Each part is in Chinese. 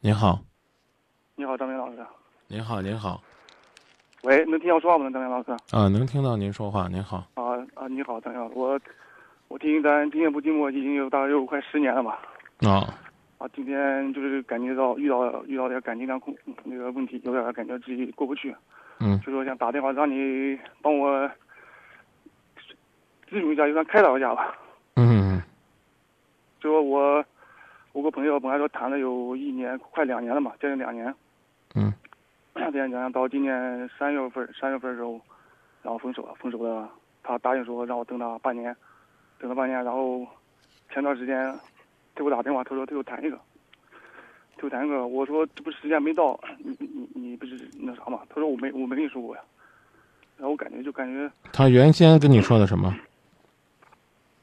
您好，你好，张明老师。您好，您好。喂，能听我说话吗？张明老师。啊，能听到您说话。您好。啊啊，你好，张明老师。我我听咱今天不寂寞已经有大概有快十年了吧。啊。啊，今天就是感觉到遇到遇到点感情上空那个问题，有点感觉自己过不去。嗯。就说想打电话让你帮我咨询一下，就算开导一下吧。嗯。就说我。我个朋友本来说谈了有一年快两年了嘛，将近两年。嗯。这样讲到今年三月份，三月份的时候，然后分手了。分手了，他答应说让我等他半年，等了半年，然后前段时间给我打电话，他说他又谈一个，又谈一个。我说这不是时间没到，你你你不是那啥嘛？他说我没我没跟你说过呀。然后我感觉就感觉。他原先跟你说的什么？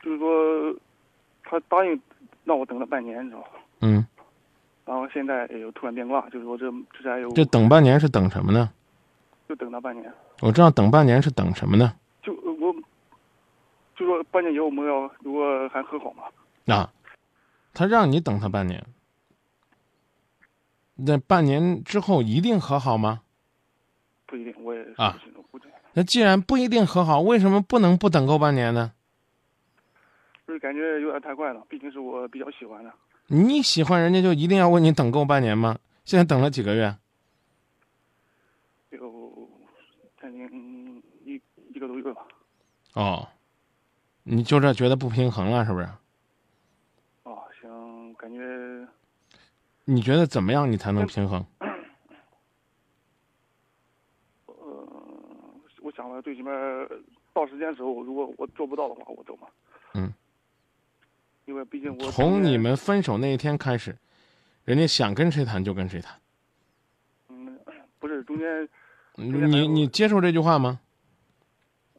就是说，他答应。让我等了半年，你知道吗？嗯。然后现在又突然变卦，就是说这这才有。这等半年是等什么呢？就等他半年。我知道等半年是等什么呢？就我，就说半年以后我们要如果还和好嘛。啊，他让你等他半年。那半年之后一定和好吗？不一定，我也啊。那既然不一定和好，为什么不能不等够半年呢？就是感觉有点太快了，毕竟是我比较喜欢的。你喜欢人家就一定要为你等够半年吗？现在等了几个月？有将近一一个多月吧。哦，你就这觉得不平衡了是不是？哦，行，感觉。你觉得怎么样？你才能平衡？呃，我想了，最起码到时间时候，如果我做不到的话，我走嘛。嗯。因为毕竟我从你们分手那一天开始，人家想跟谁谈就跟谁谈。嗯，不是中间。你你接受这句话吗？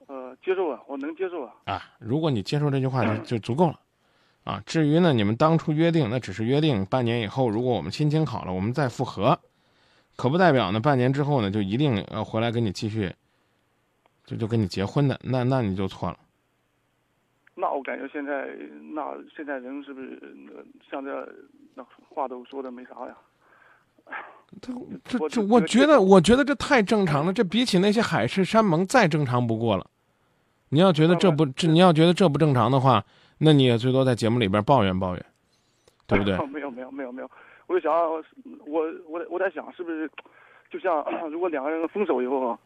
呃，接受啊，我能接受啊。啊，如果你接受这句话就就足够了，啊，至于呢，你们当初约定那只是约定，半年以后如果我们心情好了，我们再复合，可不代表呢半年之后呢就一定要回来跟你继续，就就跟你结婚的，那那你就错了。那我感觉现在，那现在人是不是像这那话都说的没啥呀？这这这，我觉得我觉得这太正常了，这比起那些海誓山盟再正常不过了。你要觉得这不这，你要觉得这不正常的话，那你也最多在节目里边抱怨抱怨，对不对？没有没有没有没有，我就想，我我我在想，是不是就像 如果两个人分手以后，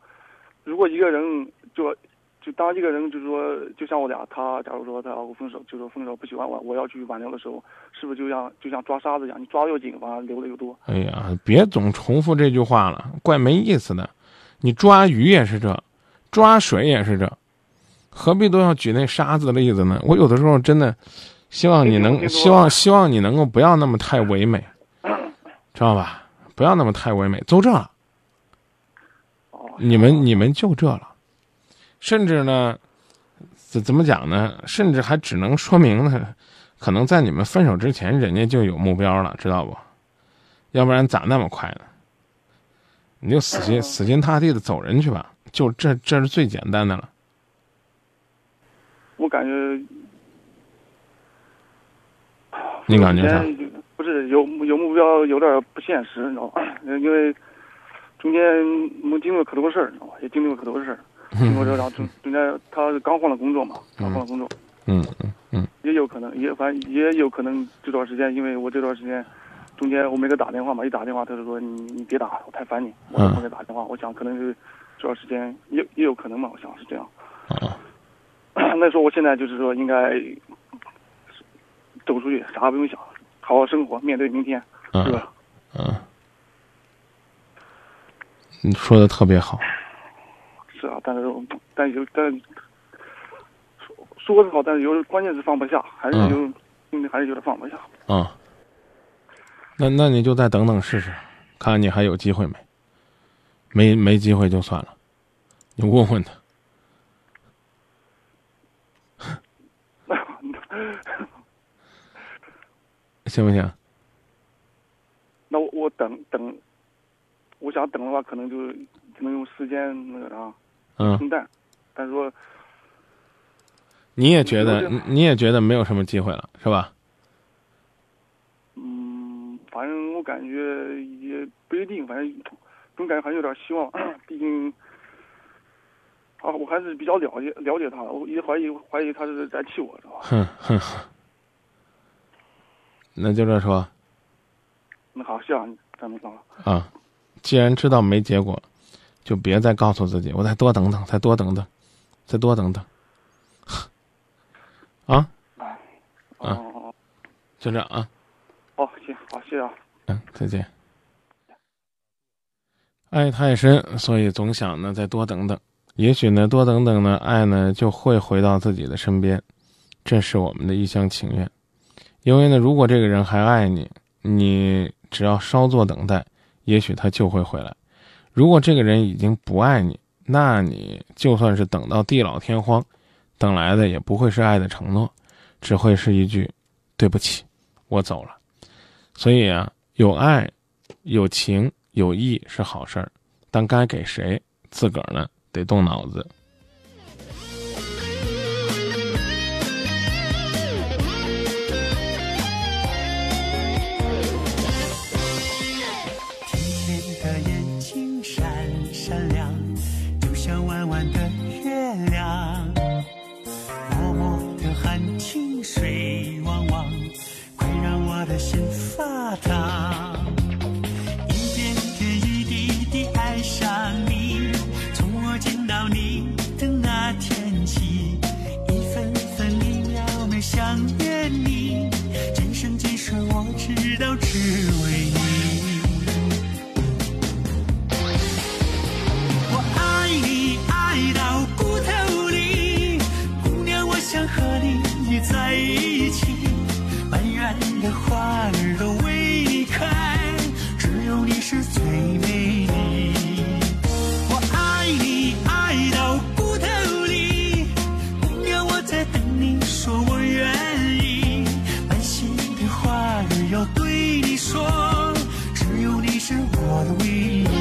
如果一个人就。就当一个人就是说，就像我俩，他假如说他我分手，就说分手不喜欢我，我要去挽留的时候，是不是就像就像抓沙子一样，你抓的越紧，反而流的越多？哎呀，别总重复这句话了，怪没意思的。你抓鱼也是这，抓水也是这，何必都要举那沙子的例子呢？我有的时候真的希望你能希望希望你能够不要那么太唯美，知道吧？不要那么太唯美，就这了。你们你们就这了。甚至呢，怎怎么讲呢？甚至还只能说明呢，可能在你们分手之前，人家就有目标了，知道不？要不然咋那么快呢？你就死心死心塌地的走人去吧，就这这是最简单的了。我感觉，你感觉啥？不是有有目标有点不现实，你知道吧？因为中间我们经历过可多事儿，你知道吧？也经历过可多事儿。经过这，然后中中间他是刚换了工作嘛，刚换了工作，嗯嗯嗯，也有可能，也反正也有可能这段时间，因为我这段时间中间我没给他打电话嘛，一打电话他就说你你别打，我太烦你，我不给打电话。我想可能是这段时间也也有可能嘛，我想是这样。啊，那说我现在就是说应该 走出去，啥也不用想，好好生活，面对明天，是吧？嗯，你说的特别好。但是但有但说说是好，但是有关键是放不下，还是有心里还是有点放不下。啊，那那你就再等等试试，看看你还有机会没？没没机会就算了，你问问他，行不行？那我我等等，我想等的话，可能就可能用时间那个啥。嗯，淡，但是说，你也觉得，你也觉得没有什么机会了，是吧？嗯，反正我感觉也不一定，反正总感觉还有点希望，毕竟啊，我还是比较了解了解他，我也怀疑怀疑他是在气我，知道吧？哼哼哼，那就这说那好，谢谢你，张明老啊，既然知道没结果，就别再告诉自己，我再多等等，再多等等，再多等等，啊，哦哦就这样啊。哦，行，好，谢谢啊。嗯，再见。爱太深，所以总想呢再多等等，也许呢多等等呢，爱呢就会回到自己的身边，这是我们的一厢情愿。因为呢，如果这个人还爱你，你只要稍作等待，也许他就会回来；如果这个人已经不爱你，那你就算是等到地老天荒，等来的也不会是爱的承诺，只会是一句“对不起，我走了”。所以啊，有爱、有情、有义是好事儿，但该给谁，自个儿呢得动脑子。ta 说，只有你是我的唯一。